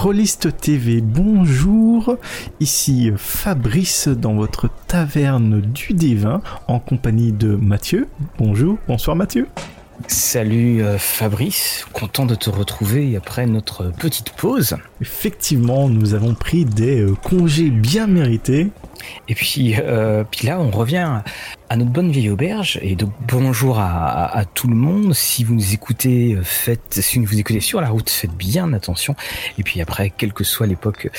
Rollist TV, bonjour, ici Fabrice dans votre taverne du Divin en compagnie de Mathieu. Bonjour, bonsoir Mathieu. Salut euh, Fabrice, content de te retrouver après notre petite pause. Effectivement, nous avons pris des euh, congés bien mérités. Et puis, euh, puis là, on revient à notre bonne vieille auberge. Et donc bonjour à, tout le monde. Si vous nous écoutez, euh, faites, si vous écoutez sur la route, faites bien attention. Et puis après, quelle que soit l'époque,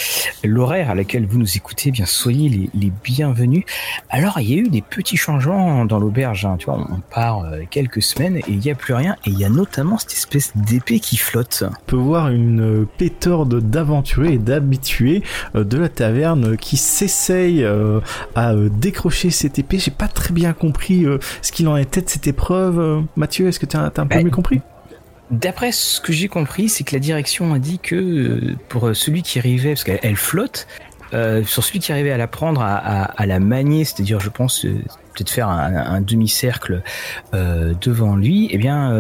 l'horaire à laquelle vous nous écoutez, bien soyez les, bienvenus. Alors il y a eu des petits changements dans l'auberge. Hein. Tu vois, on part euh, quelques semaines et il n'y a plus rien. Et il y a notamment cette espèce d'épée qui flotte. On peut voir une pétorde d'aventuriers et d'habitués de la taverne qui s'essayent à décrocher cette épée. J'ai pas très bien compris euh, ce qu'il en était de cette épreuve. Euh, Mathieu, est-ce que tu as, un peu bah, mieux compris? D'après ce que j'ai compris, c'est que la direction a dit que euh, pour celui qui arrivait, parce qu'elle flotte, sur celui qui arrivait à la prendre, à, la manier, c'est-à-dire, je pense, peut-être faire un, demi-cercle devant lui, eh bien,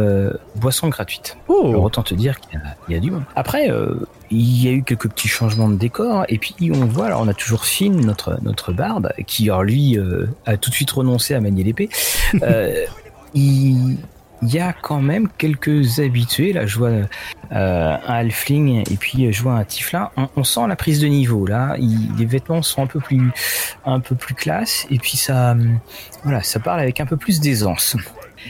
boisson gratuite. Oh. autant te dire qu'il y, a du monde. Après, il y a eu quelques petits changements de décor et puis on voit alors on a toujours Finn notre notre barbe qui alors lui euh, a tout de suite renoncé à manier l'épée euh, il y a quand même quelques habitués là je vois euh, un halfling et puis je vois un tieflin on, sent la prise de niveau là les vêtements sont un peu plus un peu plus classe et puis ça voilà ça parle avec un peu plus d'aisance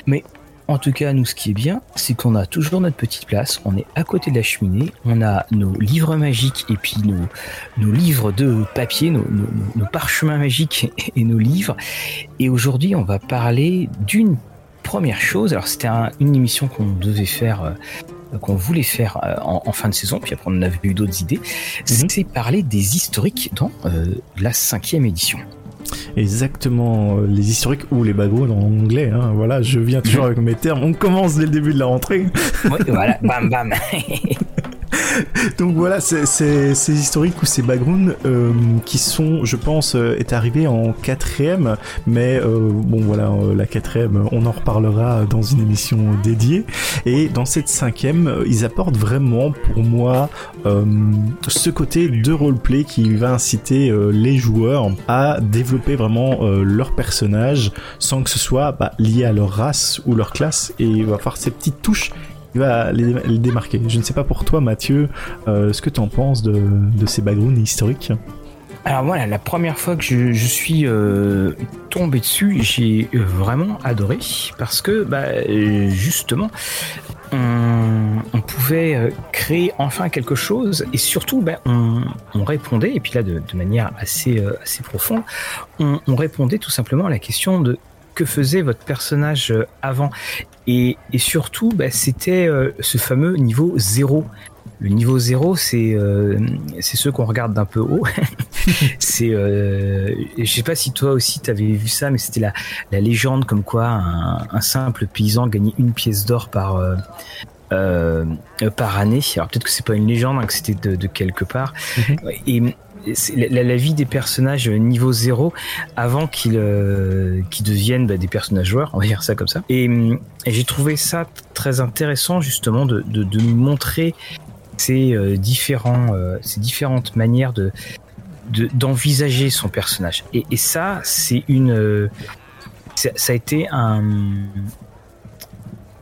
mais en tout cas, nous, ce qui est bien, c'est qu'on a toujours notre petite place. On est à côté de la cheminée. On a nos livres magiques et puis nos livres de papier, nos, parchemins magiques et nos livres. Et aujourd'hui, on va parler d'une première chose. Alors, c'était une émission qu'on devait faire. Euh, qu'on voulait faire euh, en, fin de saison, puis après on avait eu d'autres idées, mhm. c'est parler des historiques dans euh, la cinquième édition exactement les historiques ou les backgrounds en anglais. Hein. Voilà, je viens toujours avec mes termes. On commence dès le début de la rentrée. Oui, voilà, bam bam. Donc voilà, ces historiques ou ces backgrounds euh, qui sont, je pense, euh, est arrivé en quatrième, mais euh, bon voilà, la quatrième, on en reparlera dans une émission dédiée. Et dans cette cinquième, ils apportent vraiment pour moi ce côté de roleplay qui va inciter les joueurs à développer vraiment leur personnage sans que ce soit bah, lié à leur race ou leur classe et va faire ces petites touches il va les, démarquer. Je ne sais pas pour toi, Mathieu, euh, ce que tu en penses de, ces backgrounds historiques. Alors voilà, la première fois que je, suis euh, tombé dessus, j'ai vraiment adoré parce que bah, justement, on, pouvait euh, créer enfin quelque chose et surtout bah, on, répondait, et puis là de, manière assez, assez profonde, on, répondait tout simplement à la question de que faisait votre personnage avant et, surtout, bah, c'était euh, ce fameux niveau 0. Le niveau 0, c'est euh, c'est ceux qu'on regarde d'un peu haut. c'est, euh, je sais pas si toi aussi tu avais vu ça, mais c'était la, la légende comme quoi un, simple paysan gagnait une pièce d'or par euh, par année. Alors peut-être que c'est pas une légende, hein, que c'était de, de, quelque part. Mhm. Et la, vie des personnages niveau zéro avant qu'ils euh, deviennent bah, des personnages joueurs, on va dire ça comme ça. Et, j'ai trouvé ça très intéressant justement de, de, de montrer ces euh, différents, euh, ces différentes manières de d'envisager son personnage. Et, et ça, c'est une, ça a été un,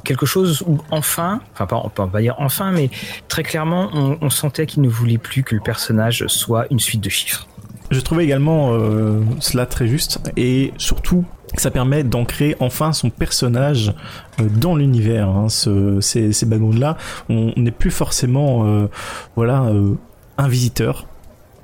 quelque chose où enfin, enfin pas, on va dire enfin, mais très clairement, on, sentait qu'il ne voulait plus que le personnage soit une suite de chiffres. Je trouvais également euh, cela très juste et surtout ça permet d'ancrer enfin son personnage euh, dans l'univers. Hein, ce, ces, ces là on n'est plus forcément euh, voilà un visiteur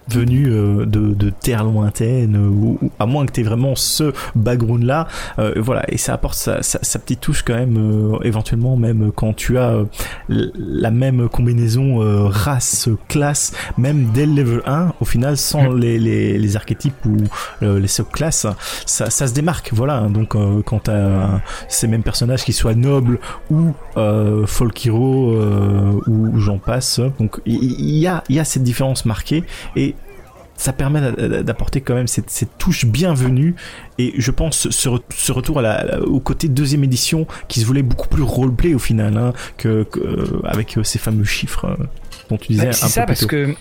venu euh, de, de terres lointaines ou, à moins que tu aies vraiment ce background là euh, voilà. Et ça apporte sa, sa, petite touche quand même euh, éventuellement même quand tu as la même combinaison race classe même dès le level 1 au final sans mm. les, les, les, archétypes ou les subclasses ça, ça se démarque voilà. Donc quand tu as ces mêmes personnages qui soient nobles ou folk hero ou j'en passe donc il y, a il y a cette différence marquée. Et ça permet d'apporter quand même cette, cette, touche bienvenue et je pense ce, ce retour à la, au côté deuxième édition qui se voulait beaucoup plus roleplay au final hein, que, que, euh, avec euh, ces fameux chiffres. dont tu disais. c'est ça parce que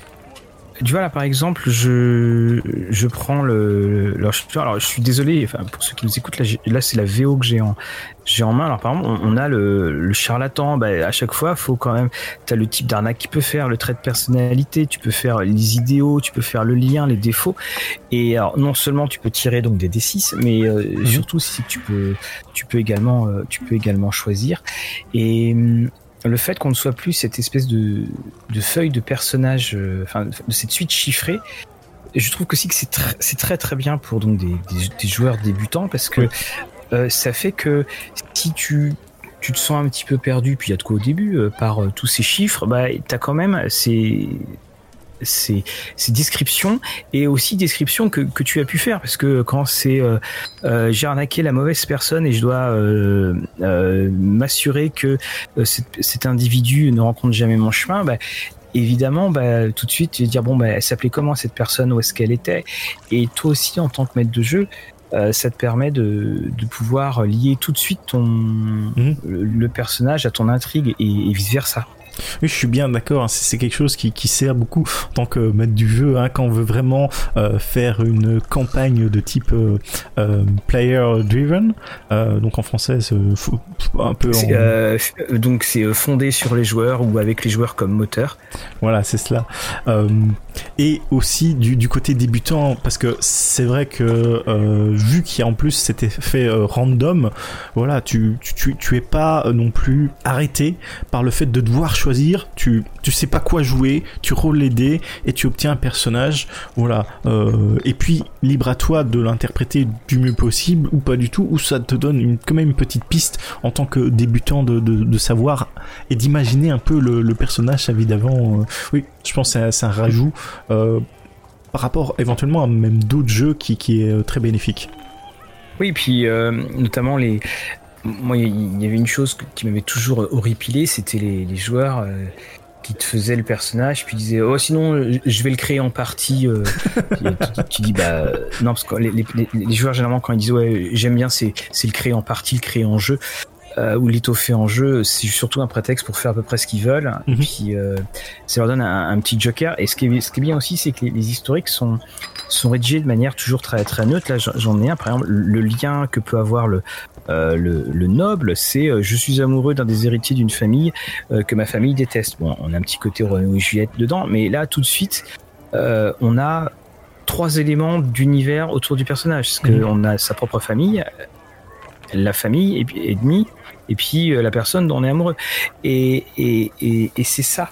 tu vois là par exemple, je je prends le, alors, je, suis désolé, enfin pour ceux qui nous écoutent là, là c'est la VO que j'ai en j'ai en main. Alors par exemple, on, a le, le charlatan. Bah, à chaque fois, faut quand même. T'as le type d'arnaque qui peut faire, le trait de personnalité. Tu peux faire les idéaux, tu peux faire le lien, les défauts. Et alors non seulement tu peux tirer donc des D6, mais euh, mhm. surtout si tu peux, tu peux également, euh, tu peux également choisir. Et hum, le fait qu'on ne soit plus cette espèce de, de feuille de personnage, euh, enfin de cette suite chiffrée, je trouve aussi que c'est très, très très bien pour donc des, des, joueurs débutants parce que euh, ça fait que si tu tu te sens un petit peu perdu, puis il y a de quoi au début euh, par tous ces chiffres, bah t'as quand même ces ces, ces, descriptions et aussi descriptions que, que, tu as pu faire parce que quand c'est euh, euh j'ai arnaqué la mauvaise personne et je dois euh, euh, m'assurer que cet, individu ne rencontre jamais mon chemin, bah, évidemment, bah, tout de suite, tu vas dire bon, bah, elle s'appelait comment cette personne, où est-ce qu'elle était, et toi aussi en tant que maître de jeu, ça te permet de, de, pouvoir lier tout de suite ton mmh. le, personnage à ton intrigue et, et vice versa. Oui, je suis bien d'accord. Hein. C'est quelque chose qui, qui, sert beaucoup en tant que maître du jeu hein, quand on veut vraiment euh, faire une campagne de type euh, euh player driven. Euh, donc en français, c'est un peu. Euh, donc c'est fondé sur les joueurs ou avec les joueurs comme moteur. Voilà, c'est cela. Et aussi du, côté débutant, parce que c'est vrai que vu qu'il y a en plus cet effet random, voilà, tu, tu, tu es pas non plus arrêté par le fait de devoir choisir, tu, tu sais pas quoi jouer, tu roules les dés et tu obtiens un personnage, voilà. Euh, et puis libre à toi de l'interpréter du mieux possible ou pas du tout, ou ça te donne quand même une petite piste en tant que débutant de, de, savoir et d'imaginer un peu le, personnage sa vie d'avant. Euh, oui, je pense que c'est un, rajout euh, par rapport éventuellement à même d'autres jeux qui, qui est très bénéfique. Oui, puis notamment les, moi, il y avait une chose qui m'avait toujours horripilé, c'était les, joueurs euh, qui te faisaient le personnage, puis disaient oh sinon je vais le créer en partie. Euh. tu, dis bah non parce que les, joueurs généralement quand ils disent ouais j'aime bien c'est le créer en partie, le créer en jeu. Euh, ou l'étoffer en jeu, c'est surtout un prétexte pour faire à peu près ce qu'ils veulent. Et mhm. puis, euh, ça leur donne un, petit joker. Et ce qui est, ce qui est bien aussi, c'est que les, les, historiques sont, sont rédigés de manière toujours très, très neutre. Là, j'en ai un, par exemple, le lien que peut avoir le, euh, le, le, noble, c'est euh, je suis amoureux d'un des héritiers d'une famille que ma famille déteste. Bon, on a un petit côté Roméo et Juliette dedans, mais là tout de suite, on a trois éléments d'univers autour du personnage. Parce qu'on mhm. a sa propre famille, la famille et, ennemie, et puis la personne dont on est amoureux. Et, et, et, c'est ça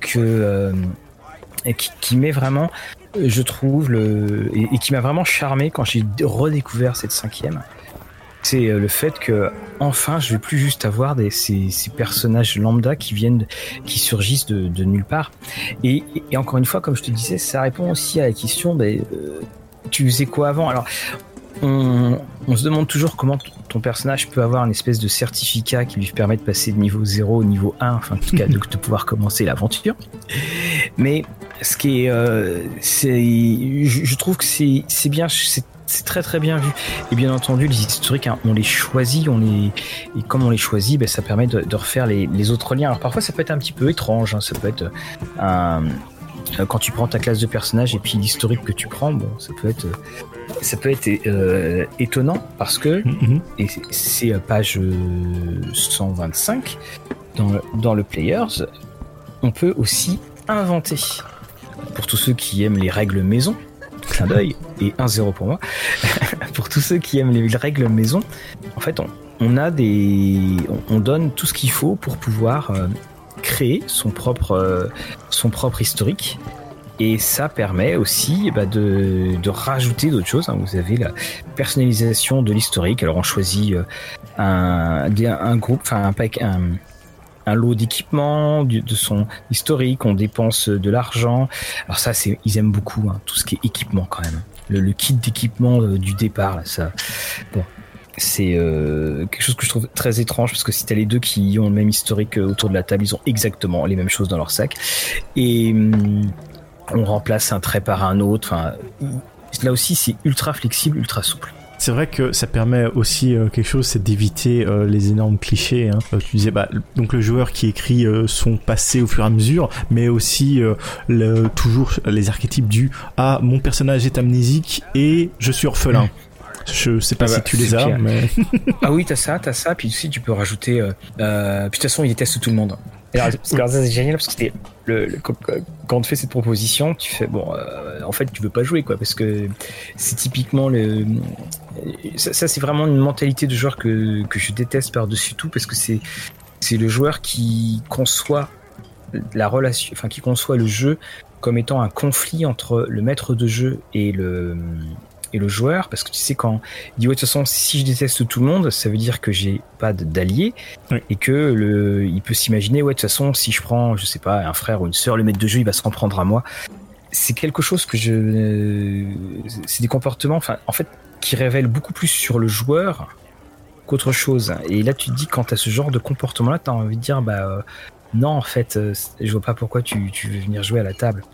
que qui, qui met vraiment, je trouve, et, qui m'a vraiment charmé quand j'ai redécouvert cette cinquième. C'est euh, le fait que enfin je vais plus juste avoir des, ces, ces personnages lambda qui viennent qui surgissent de, de nulle part. Et, et, encore une fois comme je te disais ça répond aussi à la question ben, euh, tu faisais quoi avant? On, se demande toujours comment ton personnage peut avoir une espèce de certificat qui lui permet de passer de niveau 0 au niveau 1, enfin en tout cas de, pouvoir commencer l'aventure. Mais ce qui est, euh, je, trouve que c'est, bien, c'est très très bien vu. Et bien entendu, les historiques, hein, on les choisit, on les et comme on les choisit, ben, ça permet de, refaire les, autres liens. Alors parfois, ça peut être un petit peu étrange. Hein, ça peut être un euh, quand tu prends ta classe de personnage et puis l'historique que tu prends, bon, ça peut être ça peut être euh, étonnant parce que mm-hmm. et c'est page 125 dans le, dans le Players, on peut aussi inventer. Pour tous ceux qui aiment les règles maison, clin d'œil et 1-0 pour moi. pour tous ceux qui aiment les règles maison, en fait, on, a des, on, donne tout ce qu'il faut pour pouvoir euh, créer son propre, euh, son propre historique. Et ça permet aussi bah, de, de, rajouter d'autres choses. Hein. Vous avez la personnalisation de l'historique. Alors on choisit euh, un, un, groupe, enfin un pack, un, lot d'équipements, de son historique, on dépense de l'argent. Alors ça, c'est, ils aiment beaucoup hein, tout ce qui est équipement quand même. Le, kit d'équipement euh, du départ, là, ça, bon, c'est euh, quelque chose que je trouve très étrange parce que si t'as les deux qui ont le même historique euh, autour de la table, ils ont exactement les mêmes choses dans leur sac et hum, on remplace un trait par un autre. Là aussi, c'est ultra flexible, ultra souple. C'est vrai que ça permet aussi euh, quelque chose, c'est d'éviter les énormes clichés. Hein. Tu disais, bah, donc le joueur qui écrit son passé au fur et à mesure, mais aussi toujours les archétypes du ah mon personnage est amnésique et je suis orphelin. Je sais pas ah si bah, tu les as, mais ah oui, t'as ça, t'as ça, puis aussi tu peux rajouter. Euh, puis de toute façon, il déteste tout le monde. Alors, c'est génial parce que c'était le, quand on te fait cette proposition, tu fais bon, euh, en fait, tu veux pas jouer quoi, parce que c'est typiquement le. Ça, c'est vraiment une mentalité de joueur que, que je déteste par-dessus tout parce que c'est c'est le joueur qui conçoit la relation, enfin qui conçoit le jeu comme étant un conflit entre le maître de jeu et le et le joueur, parce que tu sais, quand il dit, ouais, de toute façon, si je déteste tout le monde, ça veut dire que j'ai pas d'alliés, et que le, il peut s'imaginer, ouais, de toute façon, si je prends, je sais pas, un frère ou une sœur, le maître de jeu, il va se reprendre à moi. C'est quelque chose que je, c'est des comportements, enfin, en fait, qui révèlent beaucoup plus sur le joueur qu'autre chose. Et là, tu te dis, quand tu as ce genre de comportement-là, tu as envie de dire, bah, euh, non, en fait, euh, je vois pas pourquoi tu, tu veux venir jouer à la table.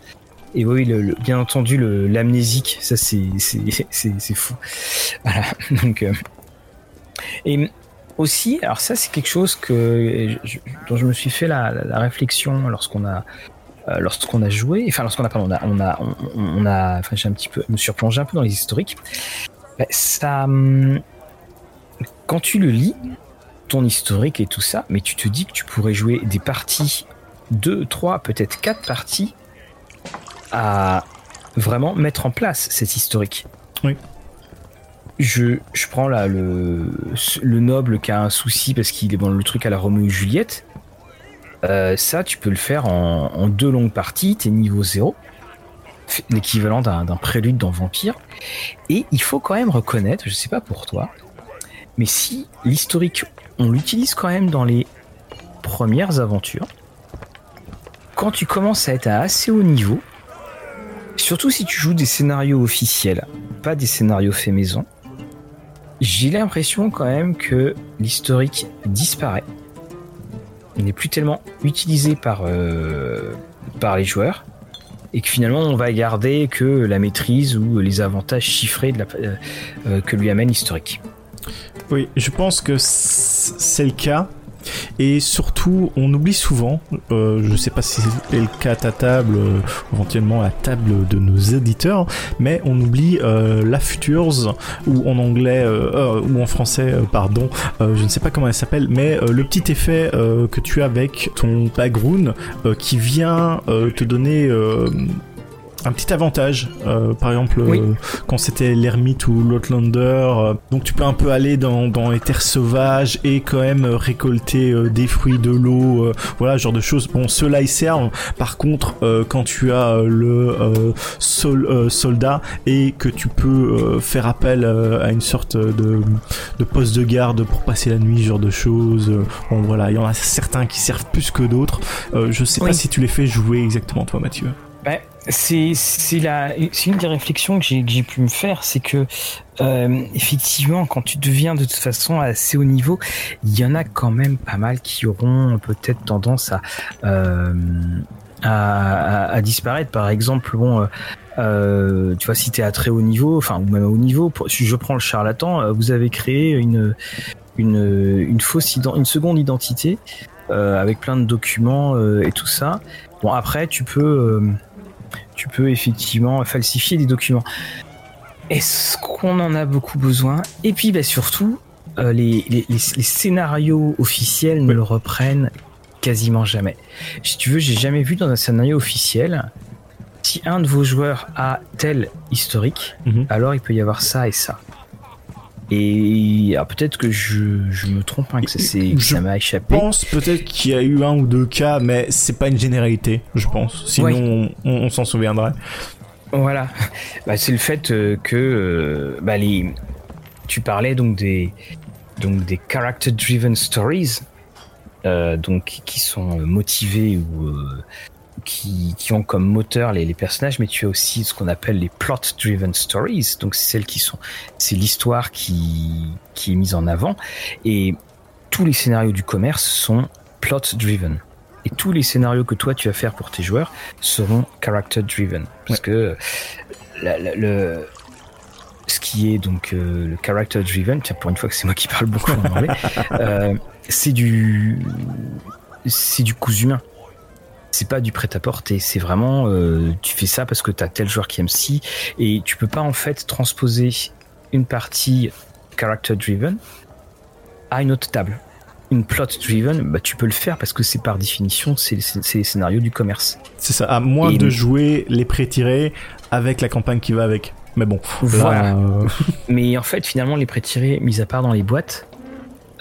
Et oui, bien entendu, l'amnésique, ça c'est fou. Voilà. Donc, euh, et aussi, alors ça c'est quelque chose que dont je me suis fait la, réflexion lorsqu'on a euh, lorsqu'on a joué, enfin lorsqu'on a pardon, on a on a enfin j'ai un petit peu me suis replongé un peu dans les historiques. Bah, ça, quand tu le lis, ton historique et tout ça, mais tu te dis que tu pourrais jouer des parties, deux, trois, peut-être quatre parties à vraiment mettre en place cet historique. Oui. Je, je prends là le, le noble qui a un souci parce qu'il est bon le truc à la Roméo et Juliette. Euh, ça, tu peux le faire en, deux longues parties. T'es niveau 0, l'équivalent d'un prélude dans Vampire. Et il faut quand même reconnaître, je sais pas pour toi, mais si l'historique, on l'utilise quand même dans les premières aventures, quand tu commences à être à assez haut niveau, Surtout si tu joues des scénarios officiels, pas des scénarios faits maison. J'ai l'impression quand même que l'historique disparaît. Il n'est plus tellement utilisé par, euh, les joueurs. Et que finalement on va garder que la maîtrise ou les avantages chiffrés euh, euh, que lui amène l'historique. Oui, je pense que c'est le cas. Et surtout, on oublie souvent, euh, je sais pas si c'est le cas à ta table, euh, éventuellement à la table de nos éditeurs, mais on oublie euh, la Futures, ou en anglais, ou en français, pardon, je ne sais pas comment elle s'appelle, mais le petit effet que tu as avec ton background qui vient te donner un petit avantage. Euh, par exemple, euh, quand c'était l'ermite ou l'outlander, euh, donc tu peux un peu aller dans, dans les terres sauvages et quand même récolter des fruits, de l'eau, voilà, genre de choses. Bon, ceux-là ils servent. Par contre, quand tu as le sol, soldat et que tu peux faire appel à une sorte de, de poste de garde pour passer la nuit, genre de choses. bon, voilà, il y en a certains qui servent plus que d'autres. je sais pas si tu les fais jouer exactement, toi, Mathieu. C'est une des réflexions que j'ai pu me faire, c'est que euh, effectivement, quand tu deviens de toute façon assez haut niveau, il y en a quand même pas mal qui auront peut-être tendance à, euh, à, disparaître. Par exemple, bon. Euh, tu vois, si tu es à très haut niveau, enfin, ou même à haut niveau, si je prends le charlatan, vous avez créé une, une, une fausse, une seconde identité avec plein de documents et tout ça. Bon, après, tu peux tu peux effectivement falsifier des documents. Est-ce qu'on en a beaucoup besoin? Et puis bah, surtout, euh, les, scénarios officiels ne le reprennent quasiment jamais. Si tu veux, j'ai jamais vu dans un scénario officiel si un de vos joueurs a tel historique, mhm. alors il peut y avoir ça et ça. Et peut-être que je, me trompe, hein, que ça, m'a échappé. Je pense peut-être qu'il y a eu un ou deux cas, mais c'est pas une généralité, je pense. Sinon, on, s'en souviendrait. Voilà. Bah, c'est le fait euh, que euh, bah, les... tu parlais donc des donc des character driven stories, euh, donc qui sont motivés ou qui, qui, ont comme moteur les, les, personnages, mais tu as aussi ce qu'on appelle les plot-driven stories. Donc c'est celles qui sont, c'est l'histoire qui, qui est mise en avant. Et tous les scénarios du commerce sont plot-driven. Et tous les scénarios que toi tu vas faire pour tes joueurs seront character-driven. Parce que le, ce qui est donc euh, le character driven. Tiens, pour une fois que c'est moi qui parle beaucoup en anglais, euh, c'est du c'est du coup humain. C'est pas du prêt-à-porter, c'est vraiment euh, tu fais ça parce que t'as tel joueur qui aime si et tu peux pas en fait transposer une partie character driven à une autre table. Une plot driven, bah, tu peux le faire parce que c'est par définition c'est les scénarios du commerce. C'est ça, à moins de jouer les pré-tirés avec la campagne qui va avec. Mais bon. Voilà. Euh, Mais en fait, finalement, les pré-tirés, mis à part dans les boîtes,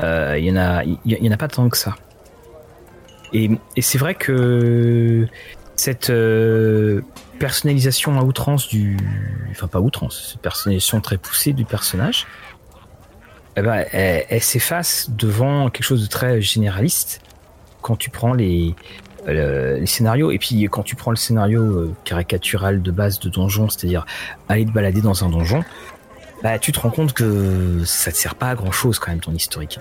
euh, il y en a, il y, en a pas tant que ça. Et, c'est vrai que cette euh, personnalisation à outrance du, enfin pas outrance, cette personnalisation très poussée du personnage, eh ben, elle, s'efface devant quelque chose de très généraliste quand tu prends les, les scénarios. Et puis quand tu prends le scénario euh, caricatural de base de donjon, c'est-à-dire aller te balader dans un donjon, bah tu te rends compte que ça te sert pas à grand chose quand même ton historique.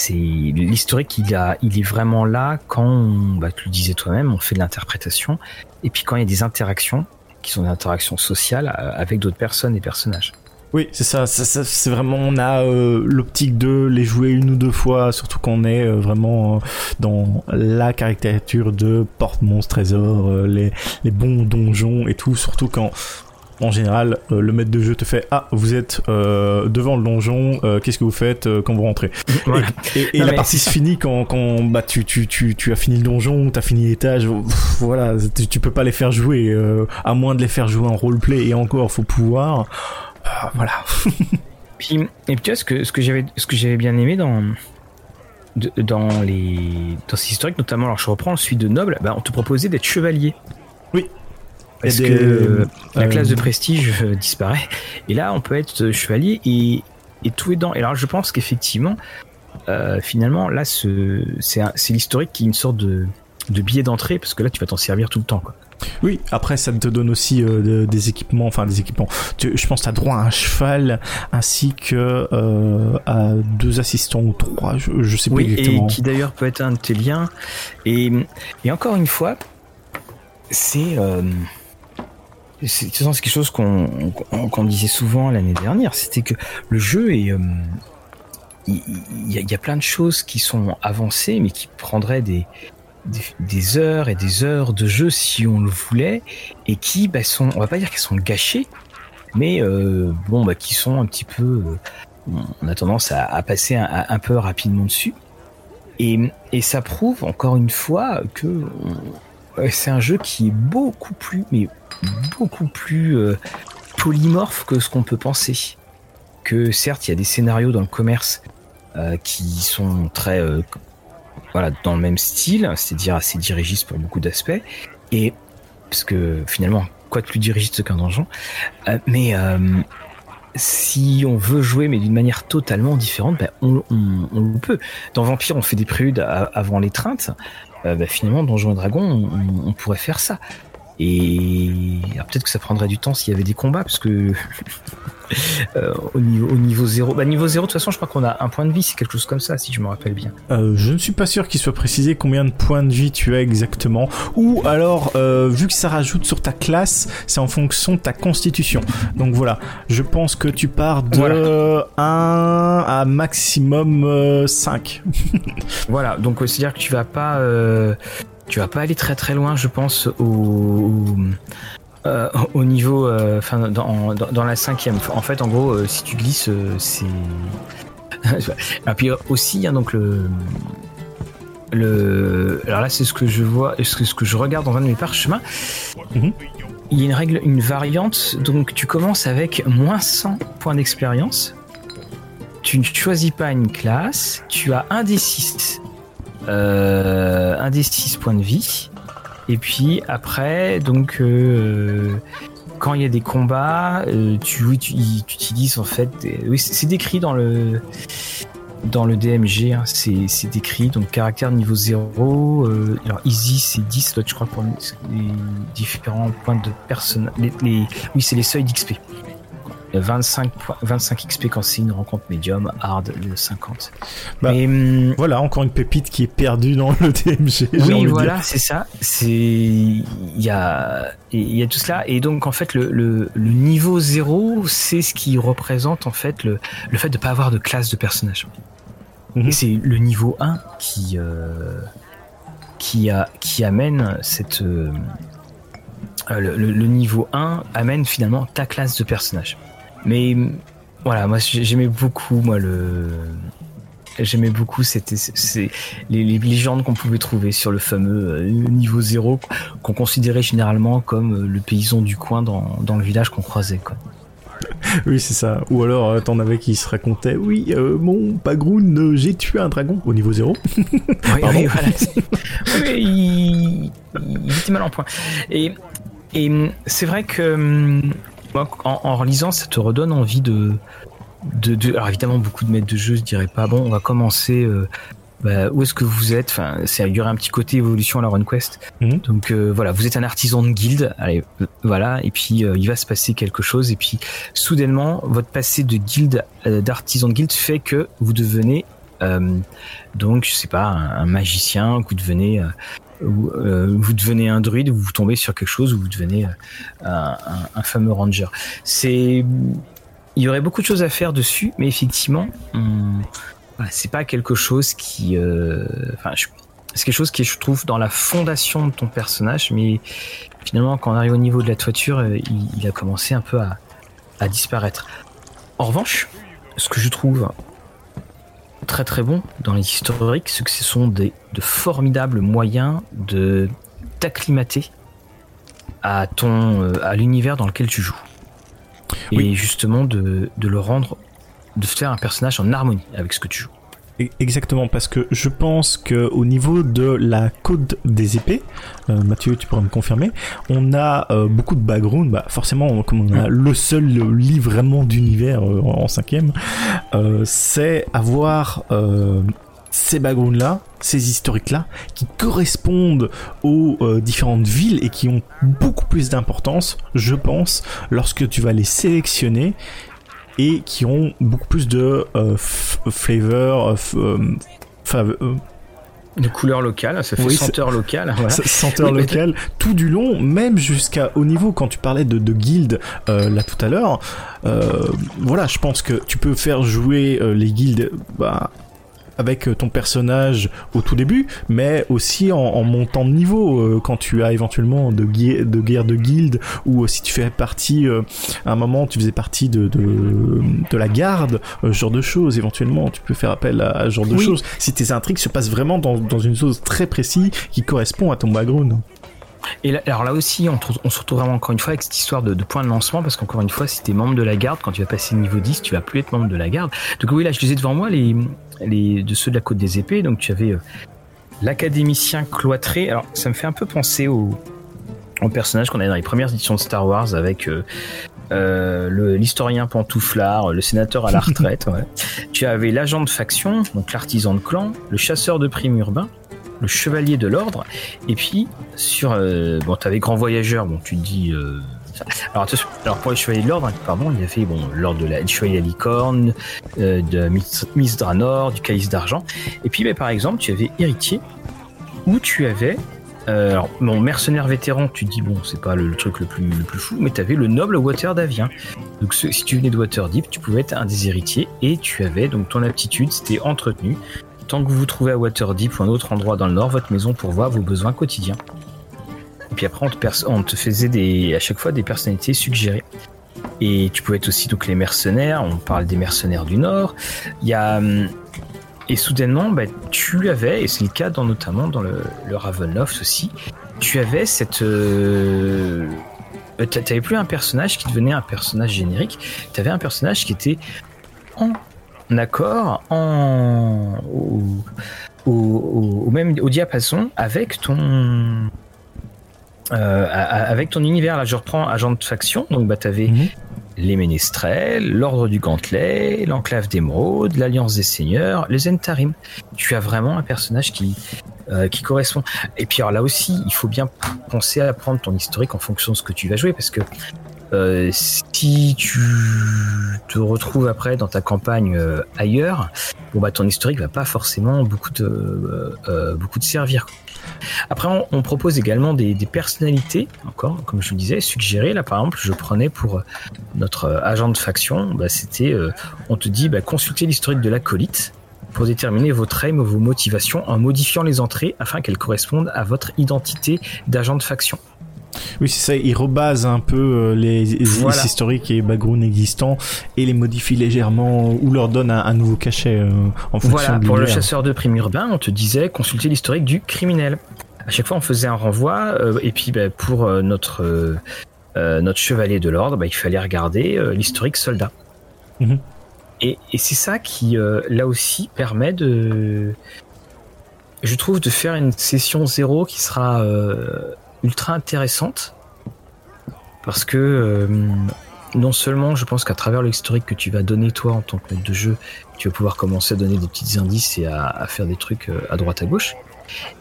C'est l'historique, il a, il est vraiment là quand, bah, tu le disais toi-même, on fait de l'interprétation. Et puis quand il y a des interactions qui sont des interactions sociales euh, avec d'autres personnes et personnages. Oui, c'est ça, c'est vraiment on a euh, l'optique de les jouer une ou deux fois, surtout qu'on est euh, vraiment dans la caricature de porte-monstre trésor, les, les bons donjons et tout, surtout quand en général, le maître de jeu te fait Ah, vous êtes devant le donjon, qu'est-ce que vous faites quand vous rentrez Et, la partie se finit quand, quand bah, tu, tu, tu, tu as fini le donjon, tu as fini l'étage, voilà, tu, tu, peux pas les faire jouer, à moins de les faire jouer en roleplay, et encore, faut pouvoir. Voilà. puis, et puis tu vois, ce que, ce que j'avais, ce que j'avais bien aimé dans, dans les, dans ces historiques, notamment, alors je reprends celui de noble, bah, on te proposait d'être chevalier. Oui. Parce que la classe de prestige euh, disparaît. Et là, on peut être chevalier et, et tout est dans. Et alors, je pense qu'effectivement, euh, finalement, là, ce, c'est, c'est l'historique qui est une sorte de, de billet d'entrée, parce que là, tu vas t'en servir tout le temps, quoi. Oui, après ça te donne aussi euh, des équipements, enfin des équipements. je pense que tu as droit à un cheval ainsi que euh, à deux assistants ou trois, je, je sais pas oui, exactement. Et qui d'ailleurs peut être un de tes liens. Et, et encore une fois, c'est euh, c'est quelque chose qu'on qu'on disait souvent l'année dernière, c'était que le jeu est euh, il y, a plein de choses qui sont avancées, mais qui prendraient des, des, heures et des heures de jeu si on le voulait et qui bah, sont on va pas dire qu'elles sont gâchées mais euh, bon bah qui sont un petit peu euh, on a tendance à, à passer un, un, peu rapidement dessus. Et, et ça prouve encore une fois que c'est un jeu qui est beaucoup plus mais beaucoup plus euh, polymorphe que ce qu'on peut penser que certes il y a des scénarios dans le commerce euh, qui sont très euh, dans le même style, c'est-à-dire assez dirigiste pour beaucoup d'aspects. Et parce que finalement, quoi de plus dirigiste qu'un donjon? Euh, Mais euh, si on veut jouer, mais d'une manière totalement différente, ben, on, peut. Dans Vampire, on fait des préludes avant l'étreinte. Euh, ben, finalement, Donjon et Dragon, on, on pourrait faire ça. Et peut-être que ça prendrait du temps s'il y avait des combats, parce que euh, au, niveau, au niveau zéro, bah niveau zéro, de toute façon, je crois qu'on a un point de vie, c'est quelque chose comme ça, si je me rappelle bien. Euh, je ne suis pas sûr qu'il soit précisé combien de points de vie tu as exactement. Ou alors, euh, vu que ça rajoute sur ta classe, c'est en fonction de ta constitution. Donc voilà, je pense que tu pars de voilà. 1 à maximum 5. voilà, donc c'est-à-dire que tu vas pas tu vas pas aller très très loin, je pense, au, euh, au niveau, enfin, euh, dans, dans, dans, la cinquième. En fait, en gros, euh, si tu glisses, c'est. Et puis aussi, hein, donc le. Le, alors là, c'est ce que je vois, ce que, ce que je regarde dans un de mes parchemins. -hmm. Il y a une règle, une variante. Donc, tu commences avec moins 100 points d'expérience. Tu ne choisis pas une classe. Tu as un des 6 euh, un des 6 points de vie. Et puis après, donc euh, quand il y a des combats, euh, tu, utilises en fait. Oui, c'est décrit dans le dans le DMG, hein, c'est décrit donc caractère niveau 0. Euh, alors easy c'est 10, là, je crois pour les différents points de personne. Les, oui, c'est les seuils d'XP. 25, 25 XP quand c'est une rencontre médium, hard de 50. Bah, hum, voilà, encore une pépite qui est perdue dans le DMG. Oui, voilà, c'est ça. C'est il y a il y a tout cela et donc en fait le, le, niveau 0 c'est ce qui représente en fait le, le fait de pas avoir de classe de personnage. Mhm. C'est le niveau 1 qui euh, qui a qui amène cette euh, le, le, niveau 1 amène finalement ta classe de personnage. Mais voilà, moi j'aimais beaucoup moi le j'aimais beaucoup c'était c'est les, les, légendes qu'on pouvait trouver sur le fameux euh, niveau 0 qu'on considérait généralement comme euh, le paysan du coin dans, dans le village qu'on croisait quoi. Oui, c'est ça. Ou alors, euh, t'en avais qui se racontait Oui, mon Pagroun, j'ai tué un dragon au niveau 0. oui, oui, voilà. oui, il, il, était mal en point. Et, et c'est vrai que hum, en, en relisant, ça te redonne envie de, de, de, alors évidemment beaucoup de maîtres de jeu je dirais pas bon on va commencer euh, bah, où est-ce que vous êtes? Enfin c'est il y aurait un petit côté évolution à la RunQuest. Mhm. donc euh, voilà vous êtes un artisan de guilde allez euh, voilà et puis il va se passer quelque chose. Et puis soudainement votre passé de guilde d'artisan de guilde fait que vous devenez donc je sais pas un, magicien que vous devenez vous, vous devenez un druide, vous tombez sur quelque chose, ou vous devenez un, un fameux ranger. C'est il y aurait beaucoup de choses à faire dessus, mais effectivement, c'est pas quelque chose qui, euh, enfin, c'est quelque chose qui je trouve dans la fondation de ton personnage, mais finalement, quand on arrive au niveau de la toiture, euh, il, a commencé un peu à, disparaître. En revanche, ce que je trouve très très bon dans les historiques, c'est que ce sont des, de formidables moyens de t'acclimater à ton euh, à l'univers dans lequel tu joues et justement de, de, le rendre, de faire un personnage en harmonie avec ce que tu joues. E-, exactement, parce que je pense que au niveau de la code des épées, euh, Mathieu, tu pourras me confirmer, on a euh, beaucoup de background. Bah, forcément, comme on a le seul livre vraiment d'univers euh, en cinquième, c'est avoir ces backgrounds-là, ces historiques-là, qui correspondent aux euh, différentes villes et qui ont beaucoup plus d'importance, je pense, lorsque tu vas les sélectionner et qui ont beaucoup plus de euh, flavor, euh, de couleur locale, ça fait senteur locale. Senteur locale, tout du long, même jusqu'à au niveau quand tu parlais de, de guildes là tout à l'heure. voilà, je pense que tu peux faire jouer les guildes bah, avec euh, ton personnage au tout début, mais aussi en, montant de niveau euh, quand tu as éventuellement de, de guerre de guilde ou si tu fais partie euh, à un moment tu faisais partie de de, la garde, ce genre de choses. Éventuellement, tu peux faire appel à, ce genre de choses si tes intrigues se passent vraiment dans, dans une chose très précise qui correspond à ton background. Et là, alors là aussi, on, on, se retrouve vraiment encore une fois avec cette histoire de, de point de lancement, parce qu'encore une fois, si tu es membre de la garde, quand tu vas passer niveau 10, tu vas plus être membre de la garde. Donc oui, là, je les ai devant moi, les, les, de ceux de la côte des épées. Donc tu avais euh, l'académicien cloîtré. Alors ça me fait un peu penser au, au personnage qu'on avait dans les premières éditions de Star Wars avec euh, euh, l'historien pantouflard, le sénateur à la retraite. ouais. Tu avais l'agent de faction, donc l'artisan de clan, le chasseur de primes urbain, le chevalier de l'ordre, et puis sur euh, bon, t'avais grand voyageur, bon, tu te dis. Euh, alors, alors, pour les chevaliers de l'ordre, hein, pardon, il y avait bon l'ordre de chevalier licorne, euh, de Miss Dranor, du calice d'argent, et puis, bah, par exemple, tu avais héritier, où tu avais euh, alors, mon mercenaire vétéran, tu dis, bon, c'est pas le, truc le plus, le plus fou, mais tu avais le noble Water d'Avien. Donc, si tu venais de Waterdeep, tu pouvais être un des héritiers et tu avais donc ton aptitude, c'était entretenu tant que vous vous trouvez à Waterdeep ou un autre endroit dans le nord, votre maison pourvoit vos besoins quotidiens. Et puis après, on te, faisait des, à chaque fois des personnalités suggérées. Et tu pouvais être aussi donc les mercenaires. On parle des mercenaires du Nord. Y a et soudainement, bah, tu avais, et c'est le cas dans, notamment dans le, le Ravenloft aussi, tu avais cette. Euh, tu n'avais plus un personnage qui devenait un personnage générique, tu avais un personnage qui était en accord en au, même au diapason avec ton euh, avec ton univers là je reprends agent de faction donc bah t'avais mhm. les ménestrels l'ordre du gantelet l'enclave d'émeraude l'alliance des seigneurs les entarim tu as vraiment un personnage qui euh, qui correspond et puis alors là aussi il faut bien penser à prendre ton historique en fonction de ce que tu vas jouer parce que euh, si tu te retrouves après dans ta campagne ailleurs, bon bah ton historique va pas forcément beaucoup de beaucoup de servir. Après, on, propose également des, personnalités, encore, comme je le disais, suggérées. Là, par exemple, je prenais pour notre agent de faction, bah, c'était, on te dit, bah, consultez l'historique de l'acolyte pour déterminer votre aim ou vos motivations en modifiant les entrées afin qu'elles correspondent à votre identité d'agent de faction. Oui, c'est ça, il rebase un peu euh, les, historiques et backgrounds existants et les modifie légèrement ou leur donne un, nouveau cachet euh, en fonction voilà, pour le chasseur de primes urbain, on te disait consulter l'historique du criminel. À chaque fois, on faisait un renvoi euh, et puis bah, pour notre notre chevalier de l'ordre, bah, il fallait regarder l'historique soldat. Mhm. Et, et c'est ça qui, là aussi, permet de, je trouve, de faire une session zéro qui sera ultra intéressante parce que euh, non seulement je pense qu'à travers l'historique que tu vas donner toi en tant que maître de jeu, tu vas pouvoir commencer à donner des petits indices et à, faire des trucs euh, à droite à gauche.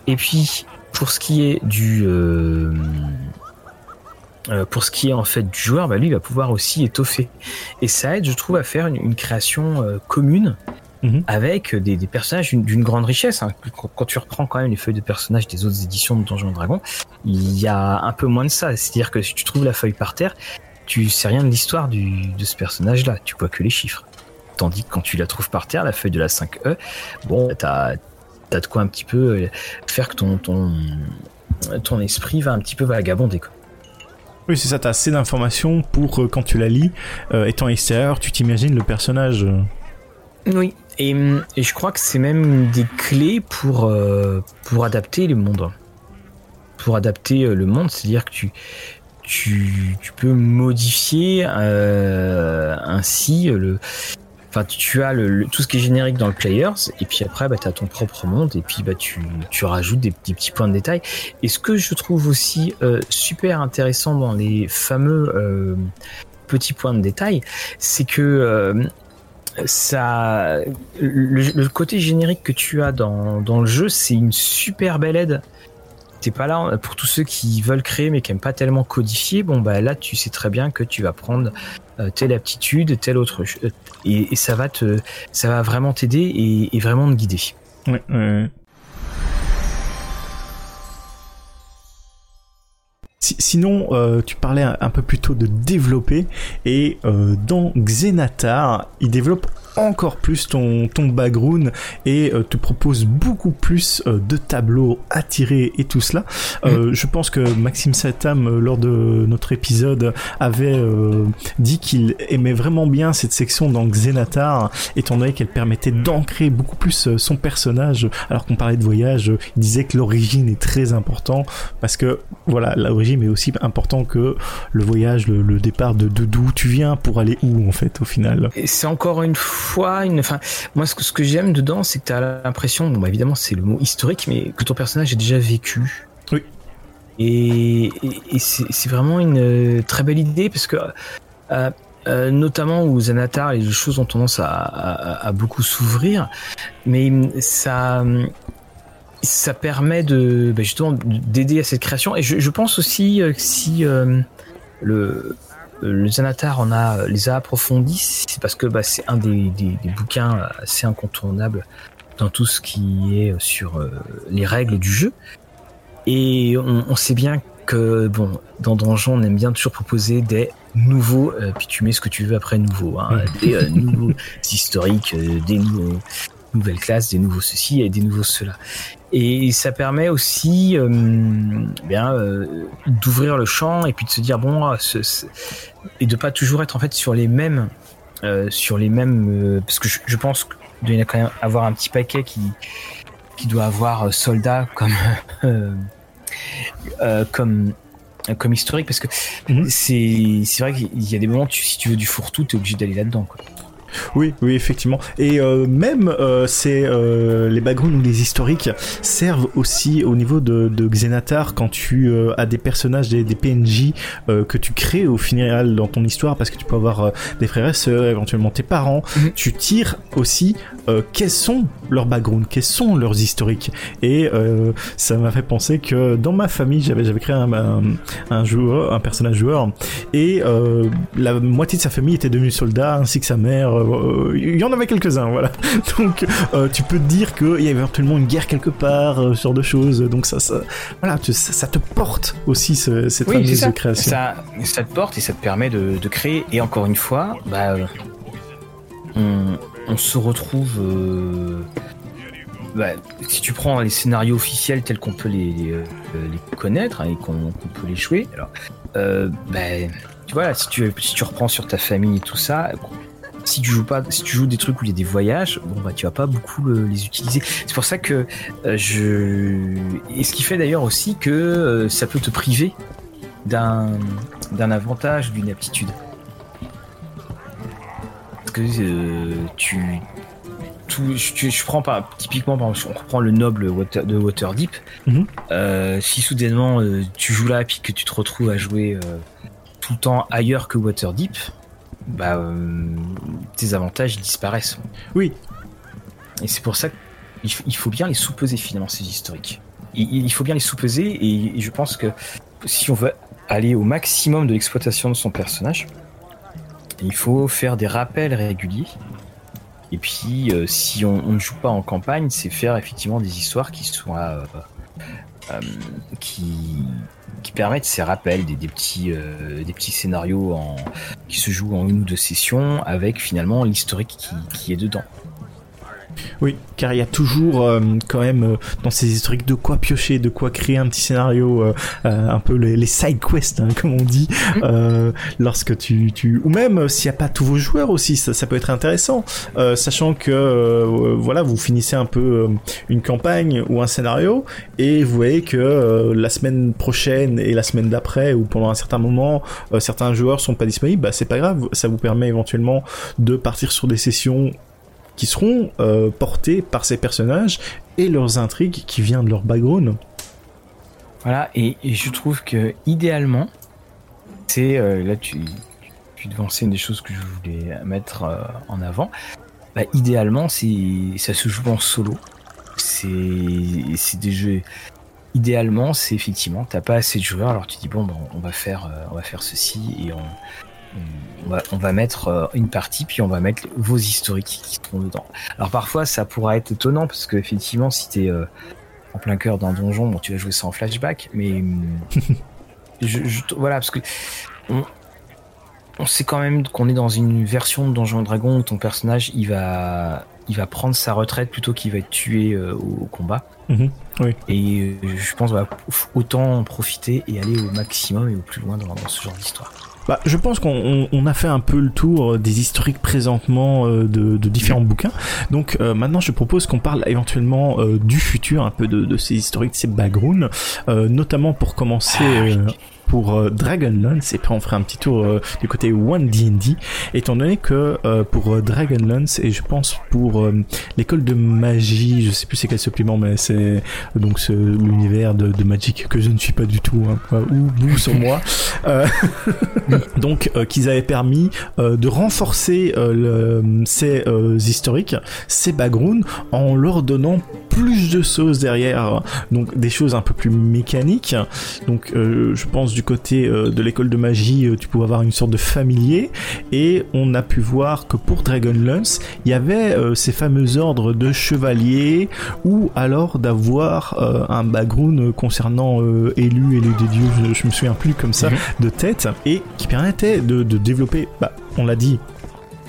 Et puis pour ce qui est du euh, pour ce qui est en fait du joueur, bah lui il va pouvoir aussi étoffer. Et ça aide, je trouve, à faire une, création commune Mhm. avec des, personnages d'une grande richesse. Hein. Quand, tu reprends quand même les feuilles de personnages des autres éditions de Donjons Dragons, il y a un peu moins de ça. C'est-à-dire que si tu trouves la feuille par terre, tu sais rien de l'histoire de ce personnage-là. Tu vois que les chiffres. Tandis que quand tu la trouves par terre, la feuille de la 5E, bon, t'as as de quoi un petit peu euh, faire que ton, ton, ton esprit va un petit peu vagabonder. Quoi. Oui, c'est ça, t'as assez d'informations pour euh, quand tu la lis, euh, étant extérieur, tu t'imagines le personnage. Oui, et, je crois que c'est même des clés pour, euh, pour adapter le monde. Pour adapter euh, le monde, c'est-à-dire que tu, tu, tu peux modifier euh, ainsi le. Enfin, tu as le, tout ce qui est générique dans le players, et puis après, bah, tu as ton propre monde, et puis bah, tu, tu rajoutes des, petits points de détail. Et ce que je trouve aussi super intéressant dans les fameux petits points de détail, c'est que ça, le, côté générique que tu as dans, dans le jeu, c'est une super belle aide. T'es pas là pour tous ceux qui veulent créer mais qui aiment pas tellement codifier. Bon bah là, tu sais très bien que tu vas prendre euh, telle aptitude, telle autre, et, et, ça va te, ça va vraiment t'aider et, et, vraiment te guider. Sinon, euh, tu parlais un, peu plus tôt de développer et euh, dans Xenatar, il développe encore plus ton, ton background et euh, te propose beaucoup plus euh, de tableaux à tirer et tout cela. Euh, mm. Je pense que Maxime Satam, lors de notre épisode, avait dit qu'il aimait vraiment bien cette section dans Xenatar, étant donné qu'elle permettait d'ancrer beaucoup plus son personnage. Alors qu'on parlait de voyage, il disait que l'origine est très important parce que voilà, l'origine est aussi important que le voyage, le, départ de d'où tu viens pour aller où en fait au final. Et c'est encore une fois une. Enfin, moi, ce que, ce que j'aime dedans, c'est que tu as l'impression, bon, bah, évidemment, c'est le mot historique, mais que ton personnage a déjà vécu. Oui. Et, c'est vraiment une euh, très belle idée parce que. Euh, euh, notamment où Zanatar, les choses ont tendance à, beaucoup s'ouvrir, mais ça, ça permet de bah, justement d'aider à cette création. Et je, je pense aussi que si le le Zanatar on a, les a approfondis, c'est parce que bah, c'est un des, bouquins assez incontournables dans tout ce qui est sur euh, les règles du jeu. Et on, sait bien que bon, dans Donjon, on aime bien toujours proposer des nouveaux, euh, puis tu mets ce que tu veux après nouveau, hein, des euh, nouveaux historiques, des nouvelles classes, des nouveaux ceci et des nouveaux cela. Et ça permet aussi euh, bien euh, d'ouvrir le champ et puis de se dire bon ah, et de pas toujours être en fait sur les mêmes euh, sur les mêmes parce que je, pense qu'il doit quand même avoir un petit paquet qui qui doit avoir soldat comme comme comme historique parce que mhm. c'est c'est vrai qu'il y a des moments si tu veux du fourre-tout t'es obligé d'aller là-dedans quoi. Oui, oui, effectivement. Et euh, même euh, c'est euh, les backgrounds ou les historiques servent aussi au niveau de, de Xenatar quand tu as des personnages, des, PNJ que tu crées au final dans ton histoire, parce que tu peux avoir des frères et sœurs, éventuellement tes parents. Mhm. Tu tires aussi quels sont leurs backgrounds, quels sont leurs historiques. Et ça m'a fait penser que dans ma famille, j'avais j'avais créé un, un, joueur, un personnage joueur, et la moitié de sa famille était devenue soldat, ainsi que sa mère. Euh, il y en avait quelques-uns, voilà. Donc euh, tu peux te dire qu'il y avait absolument une guerre quelque part, euh, ce genre de choses. Donc ça, ça voilà, tu, ça, ça, te porte aussi ce, cette oui, de création. Ça, ça te porte et ça te permet de, de créer. Et encore une fois, bah, on, on se retrouve. Euh, bah, si tu prends les scénarios officiels tels qu'on peut les, les, les connaître hein, et qu'on qu peut les jouer, alors, euh, bah, tu, si tu reprends sur ta famille et tout ça, si tu joues pas, si tu joues des trucs où il y a des voyages, bon bah tu vas pas beaucoup le, les utiliser. C'est pour ça que euh, je et ce qui fait d'ailleurs aussi que euh, ça peut te priver d'un d'un avantage, d'une aptitude. Parce que euh, tu tout, je, je, prends pas typiquement on reprend le noble water, de Waterdeep. Mm -hmm. euh, si soudainement euh, tu joues là puis que tu te retrouves à jouer euh, tout le temps ailleurs que Waterdeep, bah euh, tes avantages disparaissent. Oui. Et c'est pour ça qu'il il faut bien les sous-peser finalement ces historiques. Il, il faut bien les sous-peser et, et je pense que si on veut aller au maximum de l'exploitation de son personnage, il faut faire des rappels réguliers et puis, euh, si on, on, ne joue pas en campagne, c'est faire effectivement des histoires qui soient euh, euh, qui qui permettent ces rappels, des, petits des petits scénarios qui se jouent en une ou deux sessions avec finalement l'historique qui est dedans. Oui, car il y a toujours euh, quand même euh, dans ces historiques de quoi piocher, de quoi créer un petit scénario, euh, un peu les, les side quests hein, comme on dit, mmh. lorsque tu, tu ou même s'il n'y a pas tous vos joueurs aussi, ça, ça peut être intéressant, sachant que voilà vous finissez un peu une campagne ou un scénario et vous voyez que la semaine prochaine et la semaine d'après ou pendant un certain moment certains joueurs sont pas disponibles, bah c'est pas grave, ça vous permet éventuellement de partir sur des sessions qui seront euh, portés par ces personnages et leurs intrigues qui viennent de leur background. Voilà, et, je trouve que idéalement, c'est euh, là tu, tu devançais des choses que je voulais mettre euh, en avant. Bah, idéalement, c'est ça se joue en solo. C'est des jeux. Idéalement, c'est effectivement, t'as pas assez de joueurs, alors tu dis bon, bon on va faire, on va faire ceci et on, on va, on va, mettre une partie, puis on va mettre vos historiques qui seront dedans. Alors parfois, ça pourra être étonnant, parce que effectivement, si t'es euh, en plein cœur d'un donjon, bon, tu vas jouer ça en flashback, mais je, je, voilà, parce que on, on sait quand même qu'on est dans une version de Donjon Dragon où ton personnage, il va, il va prendre sa retraite plutôt qu'il va être tué euh, au, au, combat. Mmh, oui. Et euh, je pense bah, autant en profiter et aller au maximum et au plus loin dans, dans ce genre d'histoire. Bah, je pense qu'on on a fait un peu le tour des historiques présentement euh, de, de, différents bouquins. Donc euh, maintenant, je propose qu'on parle éventuellement euh, du futur, un peu de, de, ces historiques, de ces backgrounds, notamment pour commencer. Ah, oui pour euh, Dragonlance et puis on fera un petit tour euh, du côté One D&D étant donné que euh, pour euh, Dragonlance et je pense pour euh, l'école de magie je sais plus c'est quel supplément mais c'est donc l'univers de, de, Magic que je ne suis pas du tout hein, ou bout sur moi donc qu'ils avaient permis de renforcer le, ces historiques ces backgrounds en leur donnant plus de choses derrière. Donc des choses un peu plus mécaniques. Donc je pense du côté euh, de l'école de magie, euh, tu pouvais avoir une sorte de familier, et on a pu voir que pour Dragonlance, il y avait euh, ces fameux ordres de chevaliers, ou alors d'avoir euh, un background concernant euh, élus, élus des dieux, je, je, me souviens plus comme ça, -hmm. de tête, et qui permettait de, de développer, bah, on l'a dit,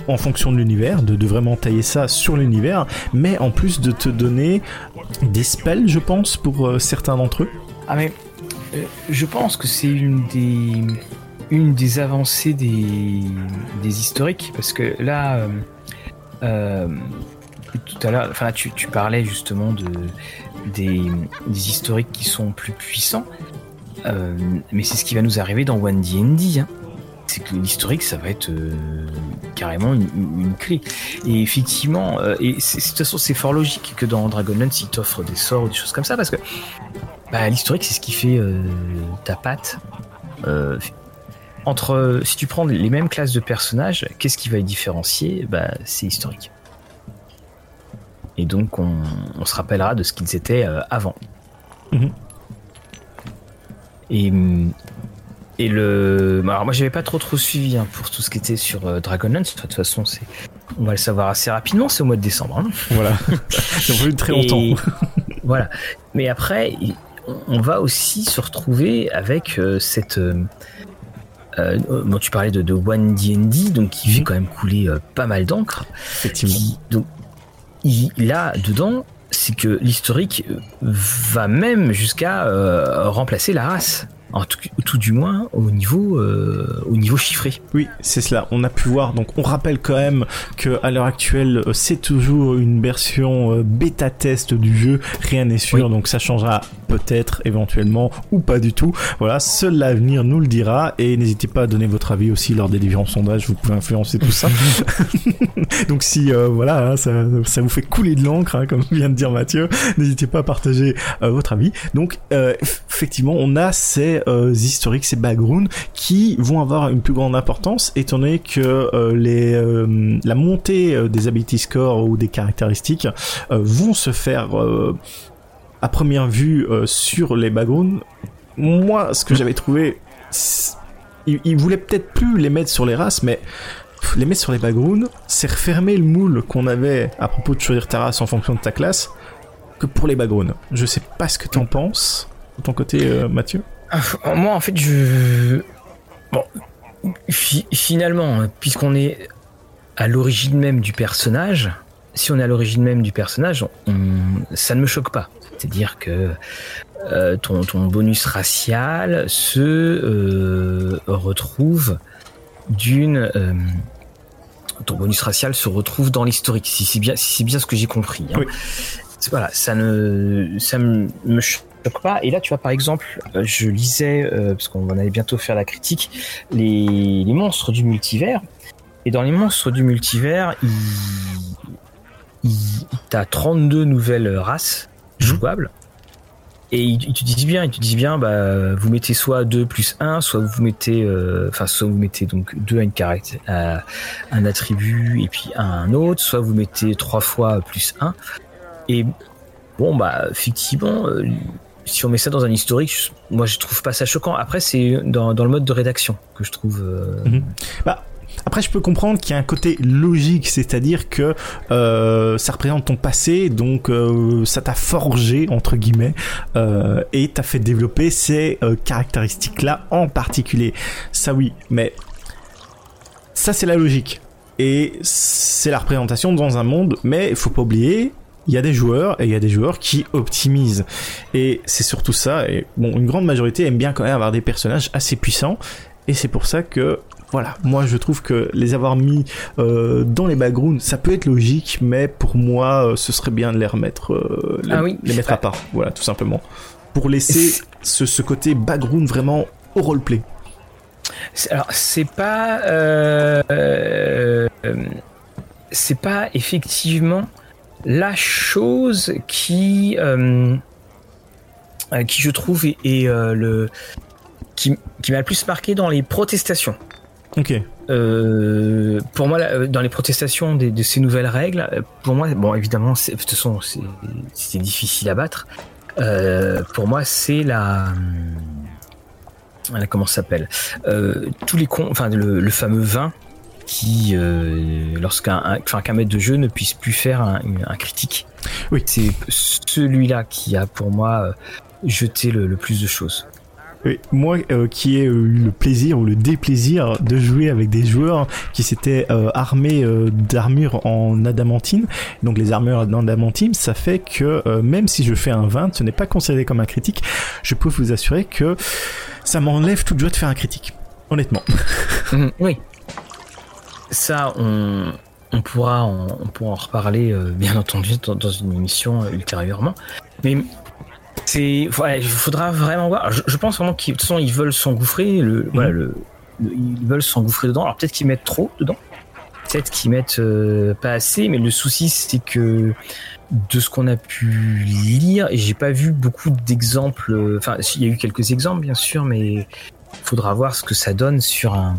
en fonction de l'univers, de, de, vraiment tailler ça sur l'univers, mais en plus de te donner des spells, je pense, pour euh, certains d'entre eux. Ah mais euh, je pense que c'est une des une des avancées des, des historiques parce que là euh, tout à l'heure enfin tu, tu, parlais justement de des, des, historiques qui sont plus puissants mais c'est ce qui va nous arriver dans One D&D hein. C'est que l'historique ça va être euh, carrément une, une, clé et effectivement euh, et de toute façon c'est fort logique que dans Dragonlance il t'offre des sorts ou des choses comme ça parce que bah, l'historique, c'est ce qui fait euh, ta patte. Entre, si tu prends les mêmes classes de personnages, qu'est-ce qui va les différencier? Bah, C'est historique. Et donc on, se rappellera de ce qu'ils étaient avant. Mhm. Et, et le. Alors moi j'avais pas trop trop suivi hein, pour tout ce qui était sur Dragonlance. De toute façon, c'est. On va le savoir assez rapidement, c'est au mois de décembre. Hein. Voilà. Ça a très longtemps. voilà. Mais après, on va aussi se retrouver avec cette euh, bon, tu parlais de, de One D&D, donc qui fait mhm. quand même couler euh, pas mal d'encre. Effectivement. donc, il, là, dedans, c'est que l'historique va même jusqu'à euh, remplacer la race en tout, du moins au niveau, euh, au niveau chiffré. Oui, c'est cela. On a pu voir. Donc, on rappelle quand même que à l'heure actuelle, euh, c'est toujours une version euh, bêta test du jeu. Rien n'est sûr, donc ça changera peut-être, éventuellement, ou pas du tout. Voilà, seul l'avenir nous le dira. Et n'hésitez pas à donner votre avis aussi lors des différents sondages. Vous pouvez influencer tout ça. donc, si voilà, hein, ça, ça, vous fait couler de l'encre, hein, comme vient de dire Mathieu, n'hésitez pas à partager votre avis. Donc, effectivement, on a ces euh, historiques, ces backgrounds qui vont avoir une plus grande importance étant donné que euh, les, euh, la montée des ability scores ou des caractéristiques vont se faire à première vue sur les backgrounds. Moi, ce que j'avais trouvé, ils, voulaient peut-être plus les mettre sur les races, mais les mettre sur les backgrounds, c'est refermer le moule qu'on avait à propos de choisir ta race en fonction de ta classe que pour les backgrounds. Je sais pas ce que tu en penses, de ton côté, Mathieu. Euh, moi, en fait, je. Bon. finalement, puisqu'on est à l'origine même du personnage, si on est à l'origine même du personnage, ça ne me choque pas. C'est-à-dire que euh, ton, bonus racial se euh, retrouve d'une. ton bonus racial se retrouve dans l'historique, si c'est bien, si bien ce que j'ai compris. Hein. Voilà, ça ne, ça me, me pas. Et là, tu vois, par exemple, euh, je lisais, euh, parce qu'on allait bientôt faire la critique, les, monstres du multivers. Et dans les monstres du multivers, il, il, t'as 32 nouvelles races mhm. jouables. Et ils, te disent bien, ils te disent bien, bah, vous mettez soit 2 plus 1, soit vous mettez, euh, enfin, soit vous mettez donc 2 à une caractère, à un attribut et puis un autre, soit vous mettez 3 fois plus 1. Et bon, bah, effectivement, si on met ça dans un historique, moi je trouve pas ça choquant. Après, c'est dans, le mode de rédaction que je trouve. Euh, mhm. Bah. Après, je peux comprendre qu'il y a un côté logique, c'est-à-dire que euh, ça représente ton passé, donc euh, ça t'a forgé entre guillemets et t'as fait développer ces caractéristiques-là en particulier. Ça oui, mais ça c'est la logique et c'est la représentation dans un monde, mais il faut pas oublier il y a des joueurs et il y a des joueurs qui optimisent. Et c'est surtout ça. Et bon, une grande majorité aime bien quand même avoir des personnages assez puissants. Et c'est pour ça que voilà, moi je trouve que les avoir mis euh, dans les backgrounds, ça peut être logique, mais pour moi, euh, ce serait bien de les remettre, euh, les, ah les, mettre à part, voilà, tout simplement, pour laisser ce, ce, côté background vraiment au roleplay. Alors c'est pas, c'est pas effectivement la chose qui, euh, euh, qui je trouve est, euh, le qui, m'a le plus marqué dans les protestations. Ok. pour moi, dans les protestations de, ces nouvelles règles, pour moi, bon, évidemment, de toute façon, c'est difficile à battre. pour moi, c'est la, comment ça s'appelle? Tous les cons, enfin, le, fameux vin qui, euh, lorsqu'un qu'un maître de jeu ne puisse plus faire un, critique. Oui. C'est celui-là qui a pour moi euh, jeté le, plus de choses. Oui, moi euh, qui ai eu le plaisir ou le déplaisir de jouer avec des joueurs qui s'étaient armés d'armures en adamantine, donc les armures en adamantine, ça fait que même si je fais un 20, ce n'est pas considéré comme un critique, je peux vous assurer que ça m'enlève toute joie de faire un critique, honnêtement. Mhm. oui, ça, on, pourra, on, pourra en reparler, euh, bien entendu, dans, une émission euh, ultérieurement. Mais c'est, il faudra vraiment voir. Je, pense vraiment qu'ils, ils veulent s'engouffrer. Le, mhm. voilà, le, ils veulent s'engouffrer dedans. Alors peut-être qu'ils mettent trop dedans. Peut-être qu'ils mettent euh, pas assez. Mais le souci, c'est que de ce qu'on a pu lire, et j'ai pas vu beaucoup d'exemples. Enfin, il y a eu quelques exemples, bien sûr, mais il faudra voir ce que ça donne sur un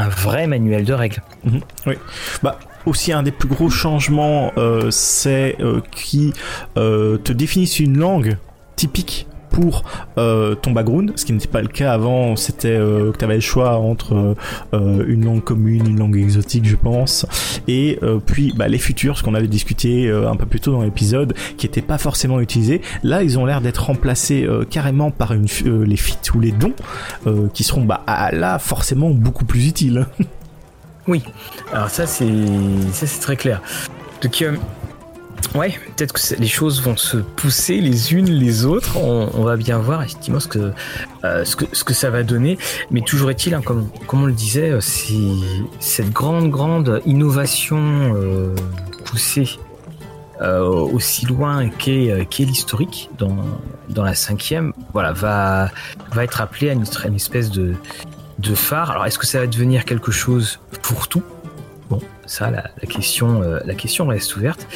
un vrai manuel de règles. Mhm. oui. Bah, aussi un des plus gros changements, c'est qui te définissent une langue typique pour euh, ton background, ce qui n'était pas le cas avant. C'était euh, que tu avais le choix entre euh, une langue commune, une langue exotique, je pense, et puis bah, les futurs, ce qu'on avait discuté un peu plus tôt dans l'épisode, qui n'étaient pas forcément utilisés. Là, ils ont l'air d'être remplacés carrément par les feats ou les dons, qui seront bah, là forcément beaucoup plus utiles. oui, alors ça c'est très clair. Donc Ouais, peut-être que les choses vont se pousser les unes les autres. On, va bien voir effectivement ce que, euh, ce que, ce que ça va donner. Mais toujours est-il, hein, comme, comme on le disait, euh, c'est cette grande, grande innovation euh, poussée aussi loin qu'est qu l'historique dans, dans la cinquième, voilà, va, va être appelée à une, une espèce de, de phare. Alors, est-ce que ça va devenir quelque chose pour tout? Ça, la, question, euh, la question reste ouverte.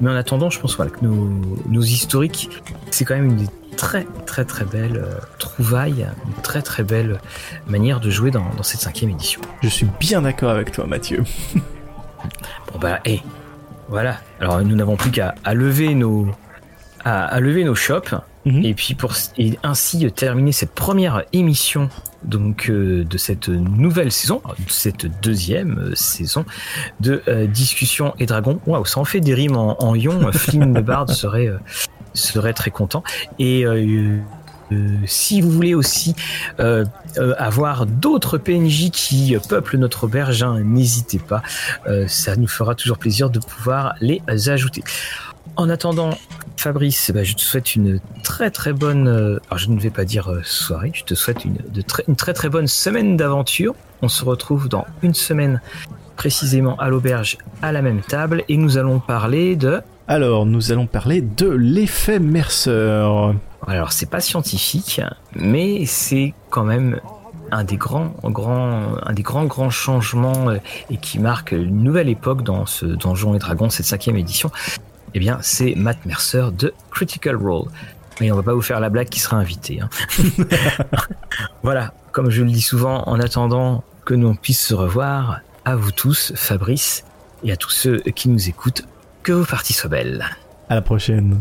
Mais en attendant, je pense voilà, que nos, historiques, c'est quand même une très très très belle euh, trouvaille, une très très belle manière de jouer dans, cette cinquième édition. Je suis bien d'accord avec toi, Mathieu. bon bah, et voilà. Alors nous n'avons plus qu'à lever nos à, lever nos shops mhm. et puis pour et ainsi terminer cette première émission donc euh, de cette nouvelle saison, de cette deuxième euh, saison de euh, Discussion et Dragon. Waouh, ça en fait des rimes en, en ion. Flynn Bard serait serait très content. Et si vous voulez aussi avoir d'autres PNJ qui peuplent notre auberge, hein, n'hésitez pas. ça nous fera toujours plaisir de pouvoir les ajouter. En attendant, Fabrice, bah, je te souhaite une très très bonne, euh, alors je ne vais pas dire euh, soirée, je te souhaite une, de très, une très très bonne semaine d'aventure. On se retrouve dans une semaine précisément à l'auberge à la même table et nous allons parler de... Alors nous allons parler de l'effet Mercer. Alors c'est pas scientifique, mais c'est quand même un des grands, grands, un des grands, grands changements euh, et qui marque une nouvelle époque dans ce Donjon et Dragons, cette cinquième édition. Eh bien, c'est Matt Mercer de Critical Role. Mais on va pas vous faire la blague qui sera invité. Hein. voilà, comme je le dis souvent, en attendant que nous puissions se revoir, à vous tous, Fabrice, et à tous ceux qui nous écoutent, que vos parties soient belles. À la prochaine.